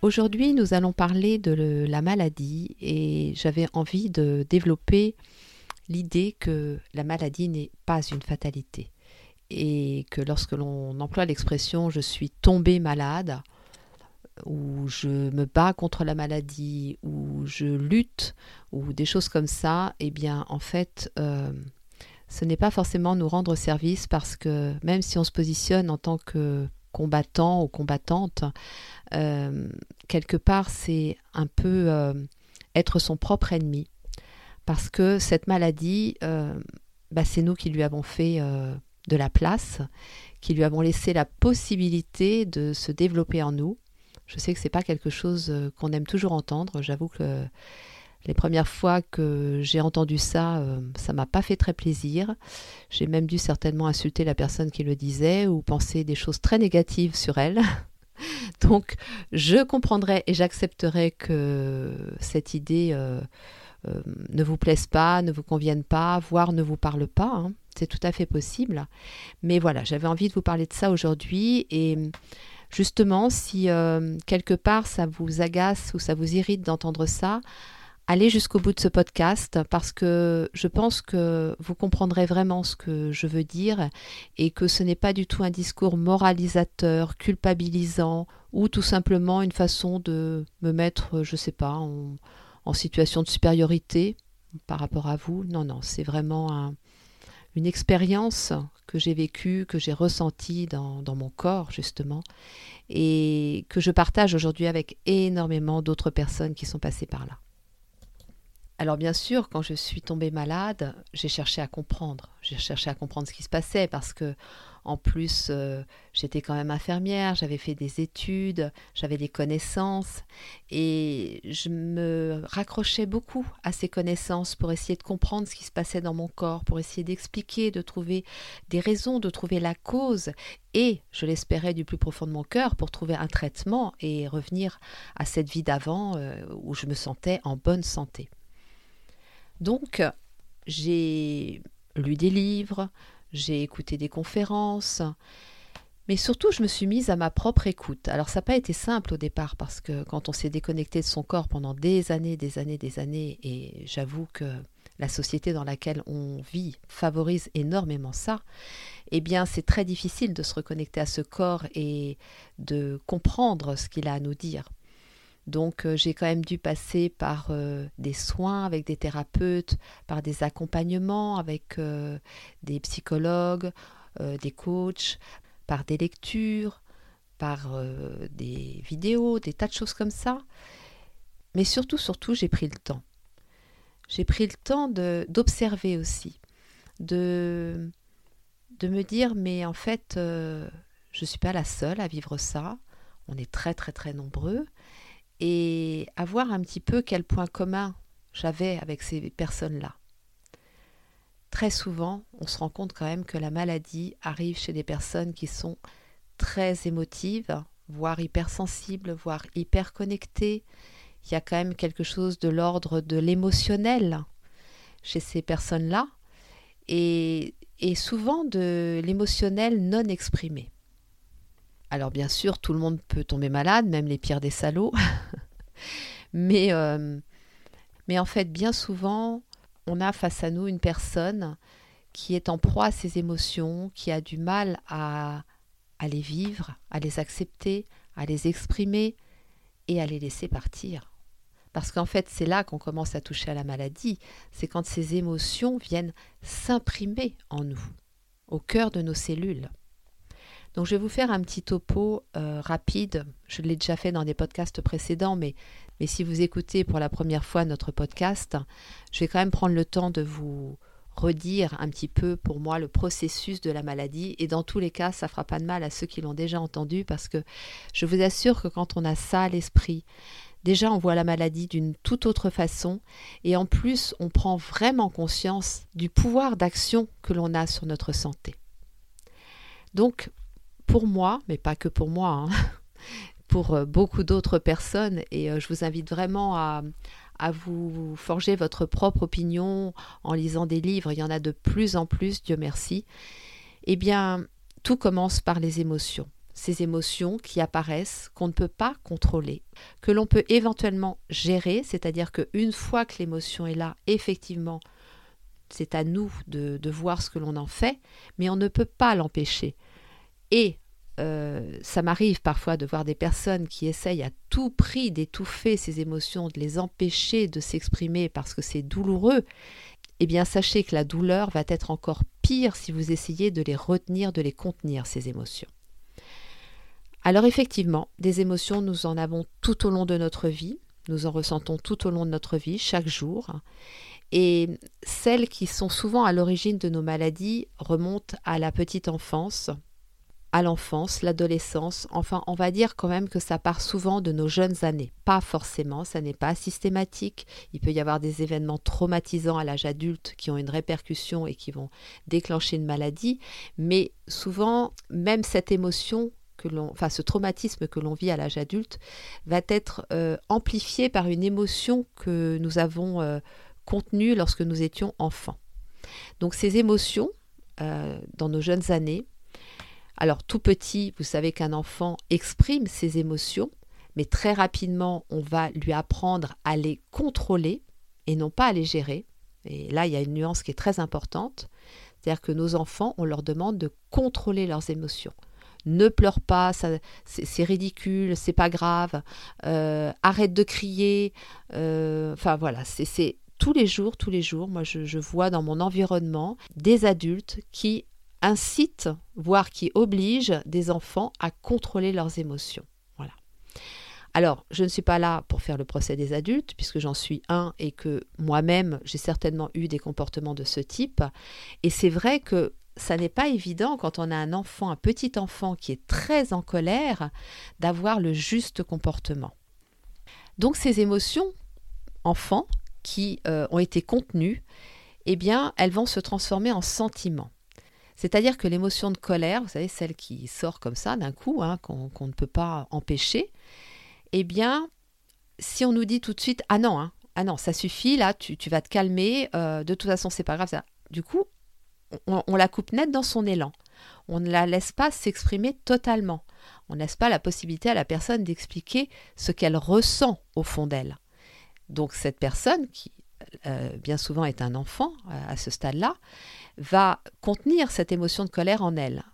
Aujourd'hui, nous allons parler de la maladie et j'avais envie de développer l'idée que la maladie n'est pas une fatalité et que lorsque l'on emploie l'expression je suis tombé malade ou je me bats contre la maladie ou je lutte ou des choses comme ça, eh bien en fait euh, ce n'est pas forcément nous rendre service parce que même si on se positionne en tant que combattant ou combattante, euh, quelque part, c'est un peu euh, être son propre ennemi. Parce que cette maladie, euh, bah, c'est nous qui lui avons fait de la place, qui lui avons laissé la possibilité de se développer en nous. Je sais que ce n'est pas quelque chose qu'on aime toujours entendre. J'avoue que les premières fois que j'ai entendu ça, ça m'a pas fait très plaisir. J'ai même dû certainement insulter la personne qui le disait ou penser des choses très négatives sur elle. Donc, je comprendrai et j'accepterai que cette idée euh, euh, ne vous plaise pas, ne vous convienne pas, voire ne vous parle pas. Hein. C'est tout à fait possible. Mais voilà, j'avais envie de vous parler de ça aujourd'hui et justement, si euh, quelque part ça vous agace ou ça vous irrite d'entendre ça, allez jusqu'au bout de ce podcast parce que je pense que vous comprendrez vraiment ce que je veux dire et que ce n'est pas du tout un discours moralisateur, culpabilisant ou tout simplement une façon de me mettre, je ne sais pas, en, situation de supériorité par rapport à vous. Non, non, c'est vraiment une expérience que j'ai vécue, que j'ai ressentie dans, dans mon corps justement et que je partage aujourd'hui avec énormément d'autres personnes qui sont passées par là. Alors bien sûr, quand je suis tombée malade, j'ai cherché à comprendre. J'ai cherché à comprendre ce qui se passait parce que, en plus, euh, j'étais quand même infirmière, j'avais fait des études, j'avais des connaissances et je me raccrochais beaucoup à ces connaissances pour essayer de comprendre ce qui se passait dans mon corps, pour essayer d'expliquer, de trouver des raisons, de trouver la cause et, je l'espérais du plus profond de mon cœur, pour trouver un traitement et revenir à cette vie d'avant euh, où je me sentais en bonne santé. Donc, j'ai lu des livres, j'ai écouté des conférences, mais surtout, je me suis mise à ma propre écoute. Alors, ça n'a pas été simple au départ parce que quand on s'est déconnecté de son corps pendant des années, des années, des années, et j'avoue que la société dans laquelle on vit favorise énormément ça, eh bien, c'est très difficile de se reconnecter à ce corps et de comprendre ce qu'il a à nous dire. Donc euh, j'ai quand même dû passer par euh, des soins avec des thérapeutes, par des accompagnements avec euh, des psychologues, des coachs, par des lectures, par des vidéos, des tas de choses comme ça. Mais surtout, surtout, j'ai pris le temps. J'ai pris le temps d'observer aussi, de, de me dire, mais en fait, je ne suis pas la seule à vivre ça. On est très, très, très nombreux et à voir un petit peu quel point commun j'avais avec ces personnes-là. Très souvent, on se rend compte quand même que la maladie arrive chez des personnes qui sont très émotives, voire hypersensibles, voire hyper connectées. Il y a quand même quelque chose de l'ordre de l'émotionnel chez ces personnes-là et, et souvent de l'émotionnel non exprimé. Alors bien sûr, tout le monde peut tomber malade, même les pires des salauds. mais, euh, mais en fait, bien souvent, on a face à nous une personne qui est en proie à ses émotions, qui a du mal à, à les vivre, à les accepter, à les exprimer et à les laisser partir. Parce qu'en fait, c'est là qu'on commence à toucher à la maladie, c'est quand ces émotions viennent s'imprimer en nous, au cœur de nos cellules. Donc je vais vous faire un petit topo euh, rapide. Je l'ai déjà fait dans des podcasts précédents, mais, mais si vous écoutez pour la première fois notre podcast, je vais quand même prendre le temps de vous redire un petit peu pour moi le processus de la maladie. Et dans tous les cas, ça fera pas de mal à ceux qui l'ont déjà entendu parce que je vous assure que quand on a ça à l'esprit, déjà on voit la maladie d'une toute autre façon et en plus on prend vraiment conscience du pouvoir d'action que l'on a sur notre santé. Donc pour moi, mais pas que pour moi, hein, pour euh, beaucoup d'autres personnes, et euh, je vous invite vraiment à, vous forger votre propre opinion en lisant des livres, il y en a de plus en plus, Dieu merci, eh bien, tout commence par les émotions. Ces émotions qui apparaissent, qu'on ne peut pas contrôler, que l'on peut éventuellement gérer, c'est-à-dire qu'une fois que l'émotion est là, effectivement, c'est à nous de voir ce que l'on en fait, mais on ne peut pas l'empêcher. Et euh, ça m'arrive parfois de voir des personnes qui essayent à tout prix d'étouffer ces émotions, de les empêcher de s'exprimer parce que c'est douloureux. Eh bien, sachez que la douleur va être encore pire si vous essayez de les retenir, de les contenir, ces émotions. Alors effectivement, des émotions, nous en avons tout au long de notre vie, nous en ressentons tout au long de notre vie, chaque jour. Et celles qui sont souvent à l'origine de nos maladies remontent à la petite enfance, à l'enfance, l'adolescence, enfin on va dire quand même que ça part souvent de nos jeunes années. Pas forcément, ça n'est pas systématique. Il peut y avoir des événements traumatisants à l'âge adulte qui ont une répercussion et qui vont déclencher une maladie, mais souvent même cette émotion que l'on, enfin ce traumatisme que l'on vit à l'âge adulte va être euh, amplifié par une émotion que nous avons euh, contenue lorsque nous étions enfants. Donc ces émotions, euh, dans nos jeunes années, alors tout petit, vous savez qu'un enfant exprime ses émotions, mais très rapidement, on va lui apprendre à les contrôler et non pas à les gérer. Et là, il y a une nuance qui est très importante. C'est-à-dire que nos enfants, on leur demande de contrôler leurs émotions. Ne pleure pas, c'est ridicule, c'est pas grave. Euh, arrête de crier. Euh, enfin voilà, c'est tous les jours, tous les jours. Moi, je vois dans mon environnement des adultes qui incite, voire qui oblige des enfants à contrôler leurs émotions. Voilà. Alors, je ne suis pas là pour faire le procès des adultes, puisque j'en suis un et que moi-même, j'ai certainement eu des comportements de ce type. Et c'est vrai que ça n'est pas évident quand on a un enfant, un petit enfant qui est très en colère, d'avoir le juste comportement. Donc ces émotions, enfants, qui euh, ont été contenues, eh bien, elles vont se transformer en sentiments. C'est-à-dire que l'émotion de colère, vous savez, celle qui sort comme ça d'un coup, hein, qu'on ne peut pas empêcher, eh bien, si on nous dit tout de suite Ah non, hein, ah non, ça suffit, là, tu, vas te calmer, euh, de toute façon, c'est pas grave. Ça. Du coup, on, la coupe net dans son élan. On ne la laisse pas s'exprimer totalement. On ne laisse pas la possibilité à la personne d'expliquer ce qu'elle ressent au fond d'elle. Donc cette personne, qui euh, bien souvent est un enfant euh, à ce stade-là, va contenir cette émotion de colère en elle.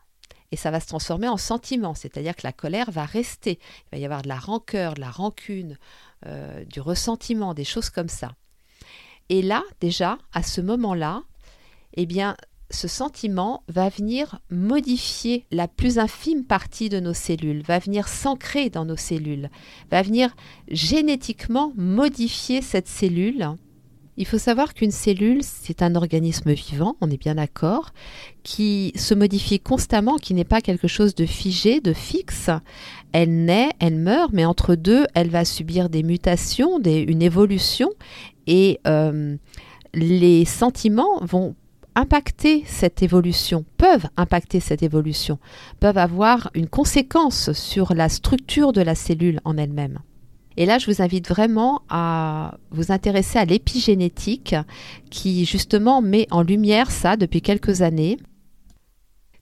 Et ça va se transformer en sentiment, c'est-à-dire que la colère va rester. Il va y avoir de la rancœur, de la rancune, euh, du ressentiment, des choses comme ça. Et là, déjà, à ce moment-là, eh bien, ce sentiment va venir modifier la plus infime partie de nos cellules, va venir s'ancrer dans nos cellules, va venir génétiquement modifier cette cellule il faut savoir qu'une cellule, c'est un organisme vivant, on est bien d'accord, qui se modifie constamment, qui n'est pas quelque chose de figé, de fixe. Elle naît, elle meurt, mais entre deux, elle va subir des mutations, une évolution, et euh, les sentiments vont impacter cette évolution, peuvent impacter cette évolution, peuvent avoir une conséquence sur la structure de la cellule en elle-même. Et là, je vous invite vraiment à vous intéresser à l'épigénétique qui justement met en lumière ça depuis quelques années.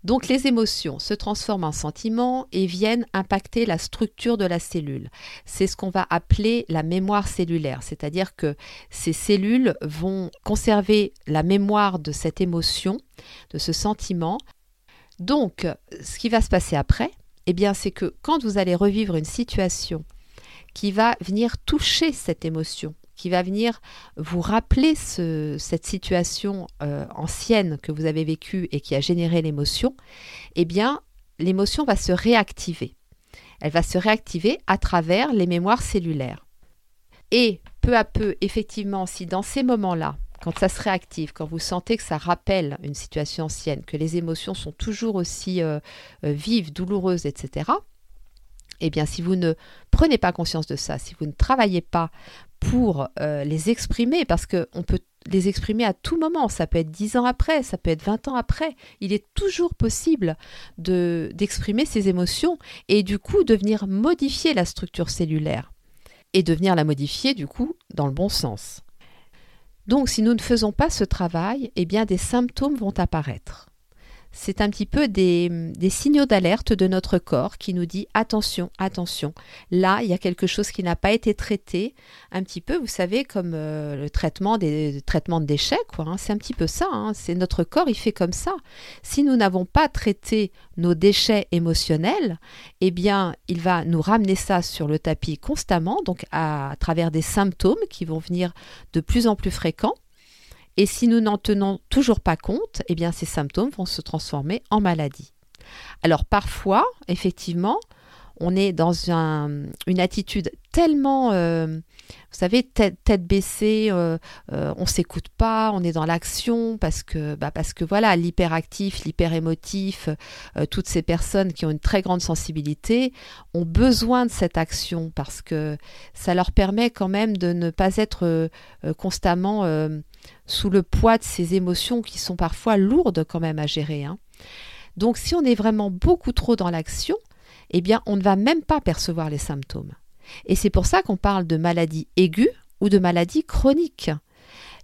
Donc les émotions se transforment en sentiments et viennent impacter la structure de la cellule. C'est ce qu'on va appeler la mémoire cellulaire, c'est-à-dire que ces cellules vont conserver la mémoire de cette émotion, de ce sentiment. Donc ce qui va se passer après, eh bien c'est que quand vous allez revivre une situation qui va venir toucher cette émotion, qui va venir vous rappeler cette situation euh, ancienne que vous avez vécue et qui a généré l'émotion, eh bien, l'émotion va se réactiver. Elle va se réactiver à travers les mémoires cellulaires. Et peu à peu, effectivement, si dans ces moments-là, quand ça se réactive, quand vous sentez que ça rappelle une situation ancienne, que les émotions sont toujours aussi euh, euh, vives, douloureuses, etc., Eh bien, si vous ne prenez pas conscience de ça, si vous ne travaillez pas pour euh, les exprimer, parce qu'on peut les exprimer à tout moment, ça peut être 10 ans après, ça peut être 20 ans après, il est toujours possible de d'exprimer ces émotions et du coup de venir modifier la structure cellulaire et de venir la modifier du coup dans le bon sens. Donc si nous ne faisons pas ce travail, eh bien des symptômes vont apparaître c'est un petit peu des, signaux d'alerte de notre corps qui nous dit attention, attention. Là, il y a quelque chose qui n'a pas été traité. Un petit peu, vous savez, comme euh, le traitement des traitements de déchets, quoi. Hein. c'est un petit peu ça. Hein. c'est notre corps, il fait comme ça. Si nous n'avons pas traité nos déchets émotionnels, eh bien, il va nous ramener ça sur le tapis constamment, donc à travers des symptômes qui vont venir de plus en plus fréquents. Et si nous n'en tenons toujours pas compte, eh bien ces symptômes vont se transformer en maladie. Alors parfois, effectivement, on est dans une attitude tellement, euh, vous savez, tête, baissée, euh, euh, on s'écoute pas, on est dans l'action parce que, bah voilà, l'hyperactif, l'hyperémotif, toutes ces personnes qui ont une très grande sensibilité ont besoin de cette action parce que ça leur permet quand même de ne pas être constamment sous le poids de ces émotions qui sont parfois lourdes quand même à gérer. Hein. Donc si on est vraiment beaucoup trop dans l'action, eh bien on ne va même pas percevoir les symptômes. Et c'est pour ça qu'on parle de maladie aiguë ou de maladie chronique.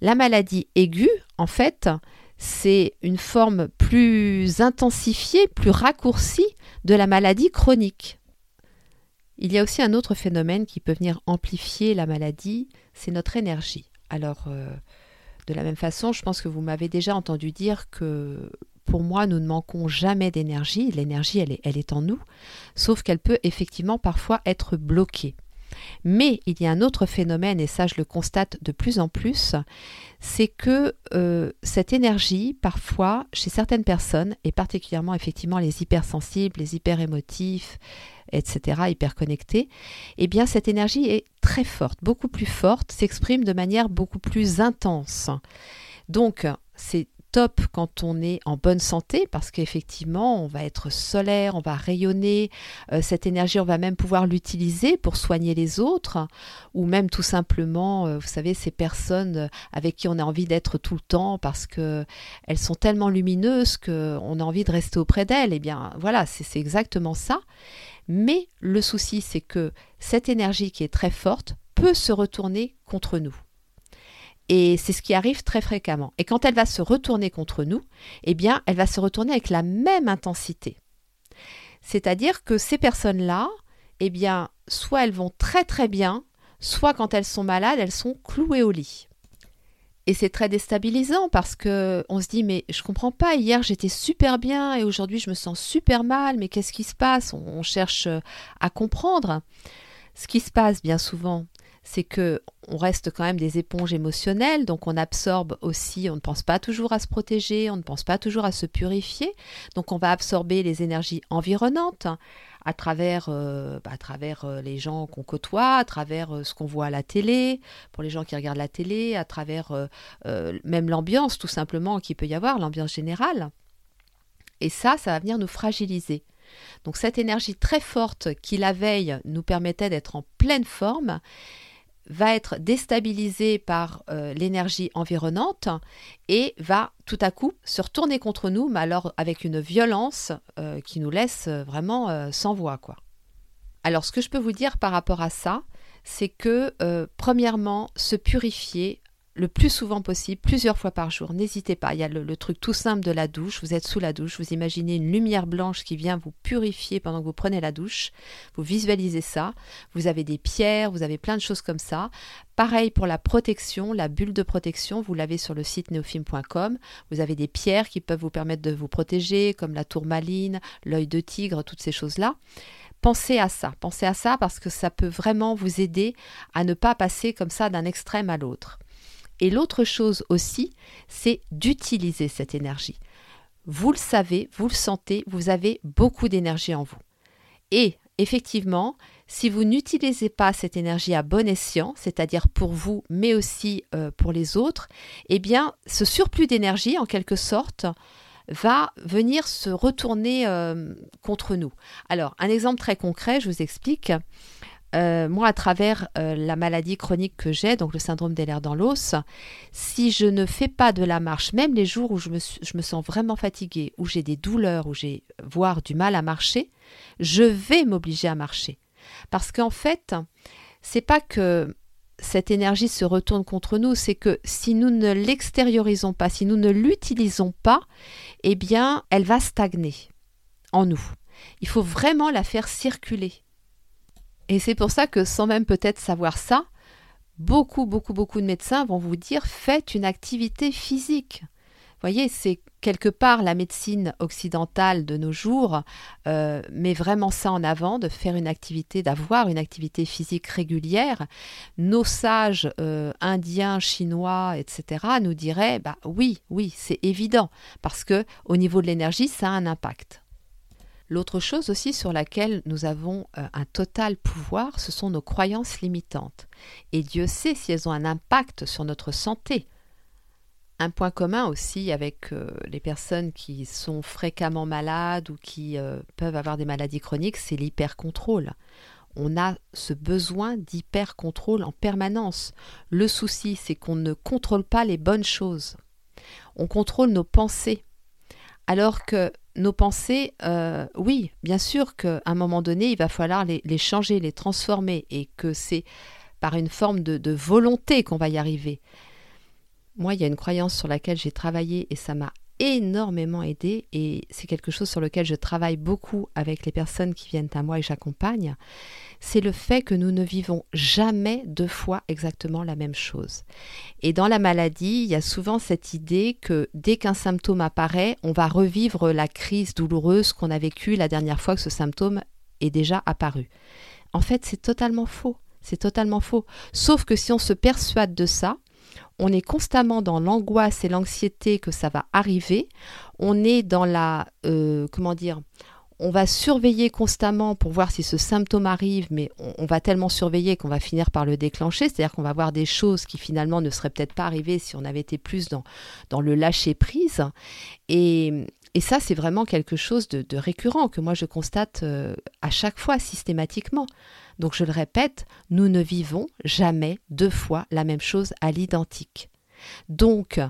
La maladie aiguë, en fait, c'est une forme plus intensifiée, plus raccourcie de la maladie chronique. Il y a aussi un autre phénomène qui peut venir amplifier la maladie, c'est notre énergie. Alors, euh, de la même façon, je pense que vous m'avez déjà entendu dire que pour moi, nous ne manquons jamais d'énergie. L'énergie, elle est, elle en nous, sauf qu'elle peut effectivement parfois être bloquée. Mais il y a un autre phénomène, et ça je le constate de plus en plus, c'est que euh, cette énergie, parfois, chez certaines personnes, et particulièrement effectivement les hypersensibles, les hyperémotifs, etc., hyperconnectés, eh bien cette énergie est très forte, beaucoup plus forte, s'exprime de manière beaucoup plus intense. Donc, c'est top quand on est en bonne santé parce qu'effectivement, on va être solaire, on va rayonner. Euh, cette énergie, on va même pouvoir l'utiliser pour soigner les autres ou même tout simplement, euh, vous savez, ces personnes avec qui on a envie d'être tout le temps parce que elles sont tellement lumineuses qu'on a envie de rester auprès d'elles. Eh bien, voilà, c'est exactement ça. Mais le souci, c'est que cette énergie qui est très forte peut se retourner contre nous. Et c'est ce qui arrive très fréquemment. Et quand elle va se retourner contre nous, eh bien, elle va se retourner avec la même intensité. C'est-à-dire que ces personnes-là, eh bien, soit elles vont très très bien, soit quand elles sont malades, elles sont clouées au lit. Et c'est très déstabilisant parce que on se dit mais je comprends pas hier j'étais super bien et aujourd'hui je me sens super mal mais qu'est-ce qui se passe? On cherche à comprendre. Ce qui se passe bien souvent, c'est que on reste quand même des éponges émotionnelles, donc on absorbe aussi, on ne pense pas toujours à se protéger, on ne pense pas toujours à se purifier, donc on va absorber les énergies environnantes à travers, euh, bah, à travers euh, les gens qu'on côtoie, à travers euh, ce qu'on voit à la télé, pour les gens qui regardent la télé, à travers même l'ambiance tout simplement qui peut y avoir, l'ambiance générale. Et ça, ça va venir nous fragiliser. Donc cette énergie très forte qui la veille nous permettait d'être en pleine forme, va être déstabilisé par euh, l'énergie environnante et va tout à coup se retourner contre nous, mais alors avec une violence euh, qui nous laisse euh, vraiment sans voix. Alors ce que je peux vous dire par rapport à ça, c'est que premièrement, se purifier le plus souvent possible, plusieurs fois par jour. N'hésitez pas, il y a le, truc tout simple de la douche. Vous êtes sous la douche, vous imaginez une lumière blanche qui vient vous purifier pendant que vous prenez la douche. Vous visualisez ça. Vous avez des pierres, vous avez plein de choses comme ça. Pareil pour la protection, la bulle de protection, vous l'avez sur le site neofilm.com. Vous avez des pierres qui peuvent vous permettre de vous protéger, comme la tourmaline, l'œil de tigre, toutes ces choses-là pensez à ça, pensez à ça parce que ça peut vraiment vous aider à ne pas passer comme ça d'un extrême à l'autre. Et l'autre chose aussi, c'est d'utiliser cette énergie. Vous le savez, vous le sentez, vous avez beaucoup d'énergie en vous. Et effectivement, si vous n'utilisez pas cette énergie à bon escient, c'est-à-dire pour vous, mais aussi euh, pour les autres, eh bien, ce surplus d'énergie, en quelque sorte, va venir se retourner euh, contre nous. Alors, un exemple très concret, je vous explique. Euh, moi, à travers euh, la maladie chronique que j'ai, donc le syndrome des lèvres dans l'os, si je ne fais pas de la marche, même les jours où je me, sens vraiment fatiguée, où j'ai des douleurs, où j'ai voire du mal à marcher, je vais m'obliger à marcher. Parce qu'en fait, c'est pas que cette énergie se retourne contre nous, c'est que si nous ne l'extériorisons pas, si nous ne l'utilisons pas, eh bien, elle va stagner en nous. Il faut vraiment la faire circuler. Et c'est pour ça que sans même peut-être savoir ça, beaucoup, beaucoup, beaucoup de médecins vont vous dire faites une activité physique. Vous voyez, c'est quelque part la médecine occidentale de nos jours euh, met vraiment ça en avant, de faire une activité, d'avoir une activité physique régulière. Nos sages euh, indiens, chinois, etc. nous diraient bah oui, oui, c'est évident parce que au niveau de l'énergie, ça a un impact. L'autre chose aussi sur laquelle nous avons euh, un total pouvoir, ce sont nos croyances limitantes. Et Dieu sait si elles ont un impact sur notre santé. Un point commun aussi avec euh, les personnes qui sont fréquemment malades ou qui euh, peuvent avoir des maladies chroniques, c'est l'hypercontrôle. On a ce besoin d'hypercontrôle en permanence. Le souci, c'est qu'on ne contrôle pas les bonnes choses. On contrôle nos pensées. Alors que nos pensées, euh, oui, bien sûr qu'à un moment donné, il va falloir les, changer, les transformer, et que c'est par une forme de volonté qu'on va y arriver. Moi, il y a une croyance sur laquelle j'ai travaillé et ça m'a énormément aidé et c'est quelque chose sur lequel je travaille beaucoup avec les personnes qui viennent à moi et j'accompagne, c'est le fait que nous ne vivons jamais deux fois exactement la même chose. Et dans la maladie, il y a souvent cette idée que dès qu'un symptôme apparaît, on va revivre la crise douloureuse qu'on a vécue la dernière fois que ce symptôme est déjà apparu. En fait, c'est totalement faux. C'est totalement faux. Sauf que si on se persuade de ça, on est constamment dans l'angoisse et l'anxiété que ça va arriver. On est dans la, euh, comment dire, on va surveiller constamment pour voir si ce symptôme arrive, mais on, va tellement surveiller qu'on va finir par le déclencher. C'est-à-dire qu'on va voir des choses qui finalement ne seraient peut-être pas arrivées si on avait été plus dans, dans le lâcher prise. Et, et ça, c'est vraiment quelque chose de, récurrent que moi je constate euh, à chaque fois systématiquement. Donc je le répète, nous ne vivons jamais deux fois la même chose à l'identique. Donc,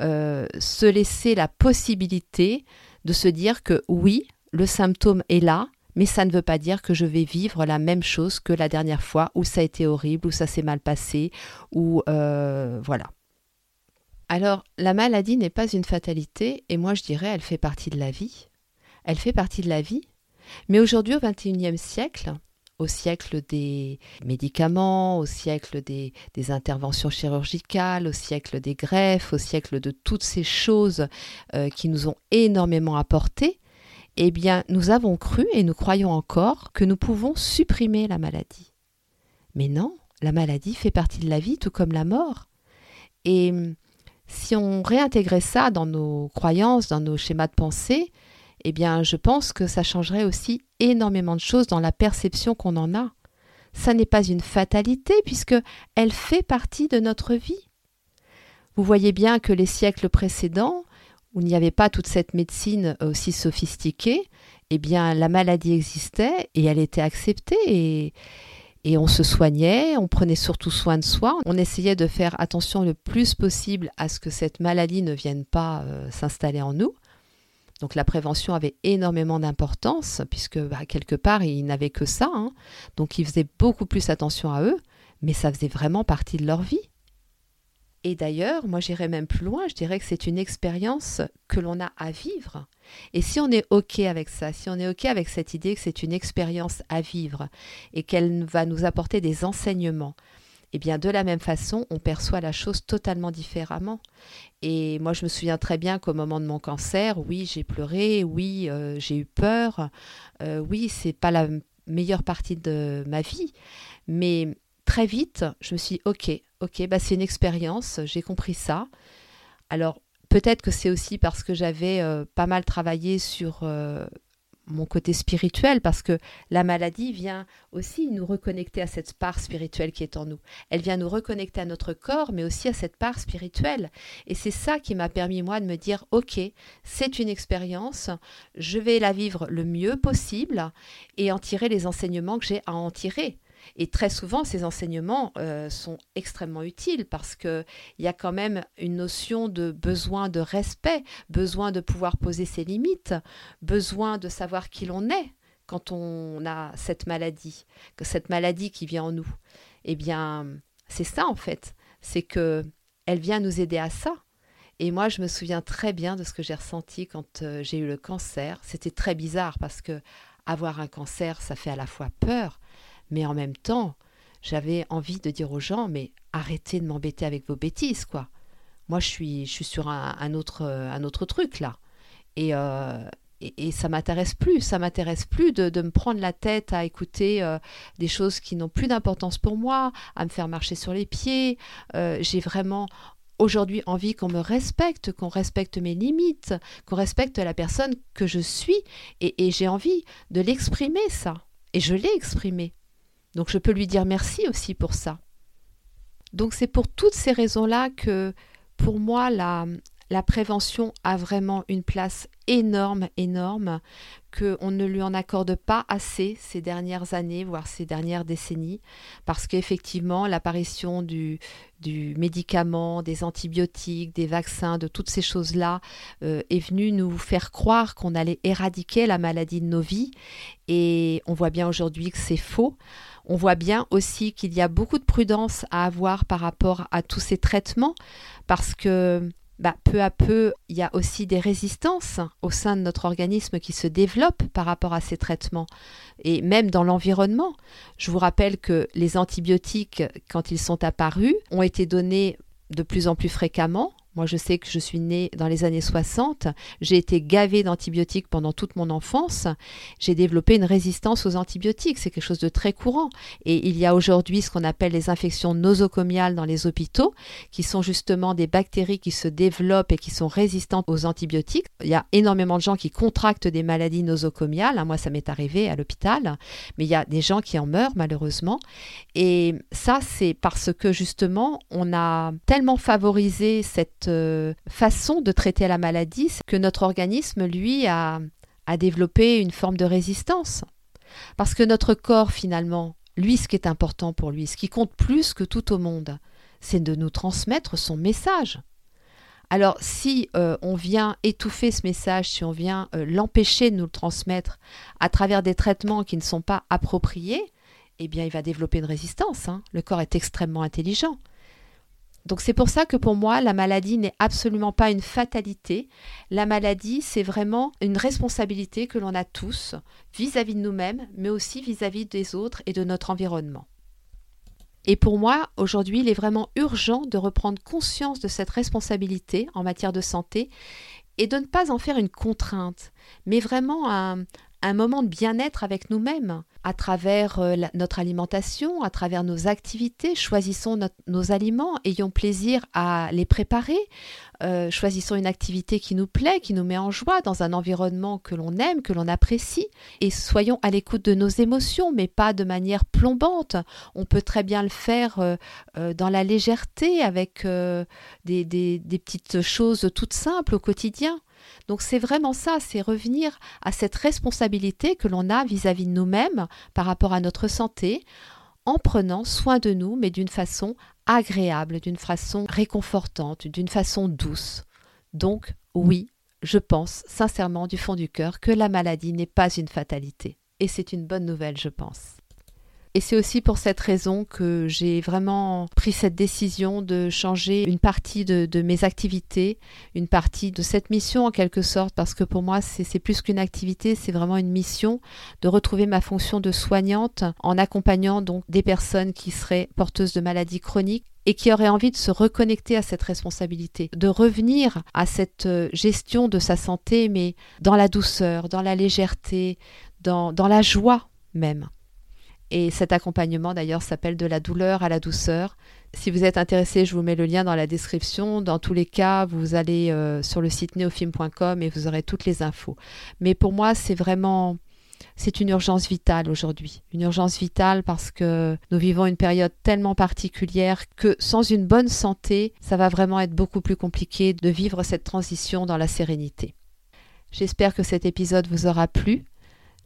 euh, se laisser la possibilité de se dire que oui, le symptôme est là, mais ça ne veut pas dire que je vais vivre la même chose que la dernière fois où ça a été horrible, où ça s'est mal passé, ou euh, voilà. Alors, la maladie n'est pas une fatalité, et moi je dirais elle fait partie de la vie. Elle fait partie de la vie. Mais aujourd'hui, au XXIe siècle, au siècle des médicaments, au siècle des, interventions chirurgicales, au siècle des greffes, au siècle de toutes ces choses euh, qui nous ont énormément apporté, eh bien, nous avons cru et nous croyons encore que nous pouvons supprimer la maladie. Mais non, la maladie fait partie de la vie, tout comme la mort. Et si on réintégrait ça dans nos croyances, dans nos schémas de pensée, eh bien, je pense que ça changerait aussi énormément de choses dans la perception qu'on en a. Ça n'est pas une fatalité puisque elle fait partie de notre vie. Vous voyez bien que les siècles précédents, où il n'y avait pas toute cette médecine aussi sophistiquée, eh bien, la maladie existait et elle était acceptée et, et on se soignait, on prenait surtout soin de soi, on essayait de faire attention le plus possible à ce que cette maladie ne vienne pas euh, s'installer en nous. Donc la prévention avait énormément d'importance, puisque bah, quelque part, ils n'avaient que ça. Hein. Donc ils faisaient beaucoup plus attention à eux, mais ça faisait vraiment partie de leur vie. Et d'ailleurs, moi j'irais même plus loin, je dirais que c'est une expérience que l'on a à vivre. Et si on est OK avec ça, si on est OK avec cette idée que c'est une expérience à vivre et qu'elle va nous apporter des enseignements, eh bien de la même façon, on perçoit la chose totalement différemment. Et moi, je me souviens très bien qu'au moment de mon cancer, oui, j'ai pleuré, oui, euh, j'ai eu peur, euh, oui, c'est pas la meilleure partie de ma vie, mais très vite, je me suis dit, ok, ok, bah c'est une expérience, j'ai compris ça. Alors peut-être que c'est aussi parce que j'avais euh, pas mal travaillé sur mon côté spirituel parce que la maladie vient aussi nous reconnecter à cette part spirituelle qui est en nous. Elle vient nous reconnecter à notre corps, mais aussi à cette part spirituelle. Et c'est ça qui m'a permis, moi, de me dire, OK, c'est une expérience, je vais la vivre le mieux possible et en tirer les enseignements que j'ai à en tirer. Et très souvent, ces enseignements euh, sont extrêmement utiles parce qu'il y a quand même une notion de besoin de respect, besoin de pouvoir poser ses limites, besoin de savoir qui l'on est quand on a cette maladie, que cette maladie qui vient en nous. Eh bien, c'est ça en fait, c'est que elle vient nous aider à ça. Et moi, je me souviens très bien de ce que j'ai ressenti quand euh, j'ai eu le cancer. C'était très bizarre parce que avoir un cancer, ça fait à la fois peur, mais en même temps, j'avais envie de dire aux gens, mais arrêtez de m'embêter avec vos bêtises, quoi. Moi, je suis, je suis sur un, autre, un autre truc, là. Et, euh, et, ça m'intéresse plus. Ça m'intéresse plus de, me prendre la tête à écouter euh, des choses qui n'ont plus d'importance pour moi, à me faire marcher sur les pieds. Euh, j'ai vraiment aujourd'hui envie qu'on me respecte, qu'on respecte mes limites, qu'on respecte la personne que je suis. et j'ai envie de l'exprimer, ça. Et je l'ai exprimé. Donc je peux lui dire merci aussi pour ça. Donc c'est pour toutes ces raisons-là que pour moi la, prévention a vraiment une place énorme, énorme, qu'on ne lui en accorde pas assez ces dernières années, voire ces dernières décennies, parce qu'effectivement, l'apparition du, du médicament, des antibiotiques, des vaccins, de toutes ces choses-là, euh, est venue nous faire croire qu'on allait éradiquer la maladie de nos vies, et on voit bien aujourd'hui que c'est faux. On voit bien aussi qu'il y a beaucoup de prudence à avoir par rapport à tous ces traitements, parce que bah, peu à peu, il y a aussi des résistances au sein de notre organisme qui se développent par rapport à ces traitements. Et même dans l'environnement, je vous rappelle que les antibiotiques, quand ils sont apparus, ont été donnés de plus en plus fréquemment moi, je sais que je suis née dans les années 60. J'ai été gavée d'antibiotiques pendant toute mon enfance. J'ai développé une résistance aux antibiotiques. C'est quelque chose de très courant. Et il y a aujourd'hui ce qu'on appelle les infections nosocomiales dans les hôpitaux, qui sont justement des bactéries qui se développent et qui sont résistantes aux antibiotiques. Il y a énormément de gens qui contractent des maladies nosocomiales. Moi, ça m'est arrivé à l'hôpital. Mais il y a des gens qui en meurent, malheureusement. Et ça, c'est parce que justement, on a tellement favorisé cette euh, façon de traiter la maladie, c'est que notre organisme, lui, a, développé une forme de résistance. Parce que notre corps, finalement, lui, ce qui est important pour lui, ce qui compte plus que tout au monde, c'est de nous transmettre son message. Alors si euh, on vient étouffer ce message, si on vient euh, l'empêcher de nous le transmettre à travers des traitements qui ne sont pas appropriés, eh bien il va développer une résistance. Hein. Le corps est extrêmement intelligent. Donc c'est pour ça que pour moi, la maladie n'est absolument pas une fatalité. La maladie, c'est vraiment une responsabilité que l'on a tous vis-à-vis de nous-mêmes, mais aussi vis-à-vis des autres et de notre environnement. Et pour moi, aujourd'hui, il est vraiment urgent de reprendre conscience de cette responsabilité en matière de santé et de ne pas en faire une contrainte, mais vraiment un, un moment de bien-être avec nous-mêmes à travers euh, notre alimentation, à travers nos activités. Choisissons nos aliments, ayons plaisir à les préparer, euh, choisissons une activité qui nous plaît, qui nous met en joie dans un environnement que l'on aime, que l'on apprécie, et soyons à l'écoute de nos émotions, mais pas de manière plombante. On peut très bien le faire euh, dans la légèreté, avec des, des petites choses toutes simples au quotidien. Donc c'est vraiment ça, c'est revenir à cette responsabilité que l'on a vis-à-vis de nous-mêmes par rapport à notre santé, en prenant soin de nous, mais d'une façon agréable, d'une façon réconfortante, d'une façon douce. Donc oui, je pense sincèrement du fond du cœur que la maladie n'est pas une fatalité. Et c'est une bonne nouvelle, je pense. Et c'est aussi pour cette raison que j'ai vraiment pris cette décision de changer une partie de, mes activités, une partie de cette mission en quelque sorte, parce que pour moi c'est plus qu'une activité, c'est vraiment une mission de retrouver ma fonction de soignante en accompagnant donc des personnes qui seraient porteuses de maladies chroniques et qui auraient envie de se reconnecter à cette responsabilité, de revenir à cette euh, gestion de sa santé, mais dans la douceur, dans la légèreté, dans, dans la joie même. Et cet accompagnement d'ailleurs s'appelle de la douleur à la douceur. Si vous êtes intéressé, je vous mets le lien dans la description. Dans tous les cas, vous allez euh, sur le site neofilm.com et vous aurez toutes les infos. Mais pour moi, c'est vraiment c'est une urgence vitale aujourd'hui. Une urgence vitale parce que nous vivons une période tellement particulière que sans une bonne santé, ça va vraiment être beaucoup plus compliqué de vivre cette transition dans la sérénité. J'espère que cet épisode vous aura plu.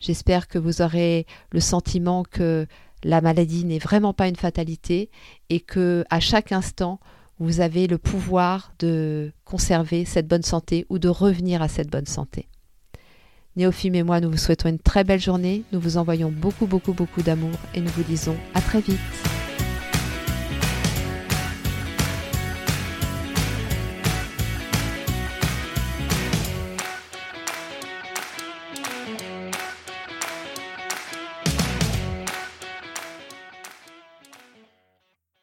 J'espère que vous aurez le sentiment que la maladie n'est vraiment pas une fatalité et que à chaque instant vous avez le pouvoir de conserver cette bonne santé ou de revenir à cette bonne santé. Néophime et moi, nous vous souhaitons une très belle journée, nous vous envoyons beaucoup beaucoup beaucoup d'amour et nous vous disons à très vite.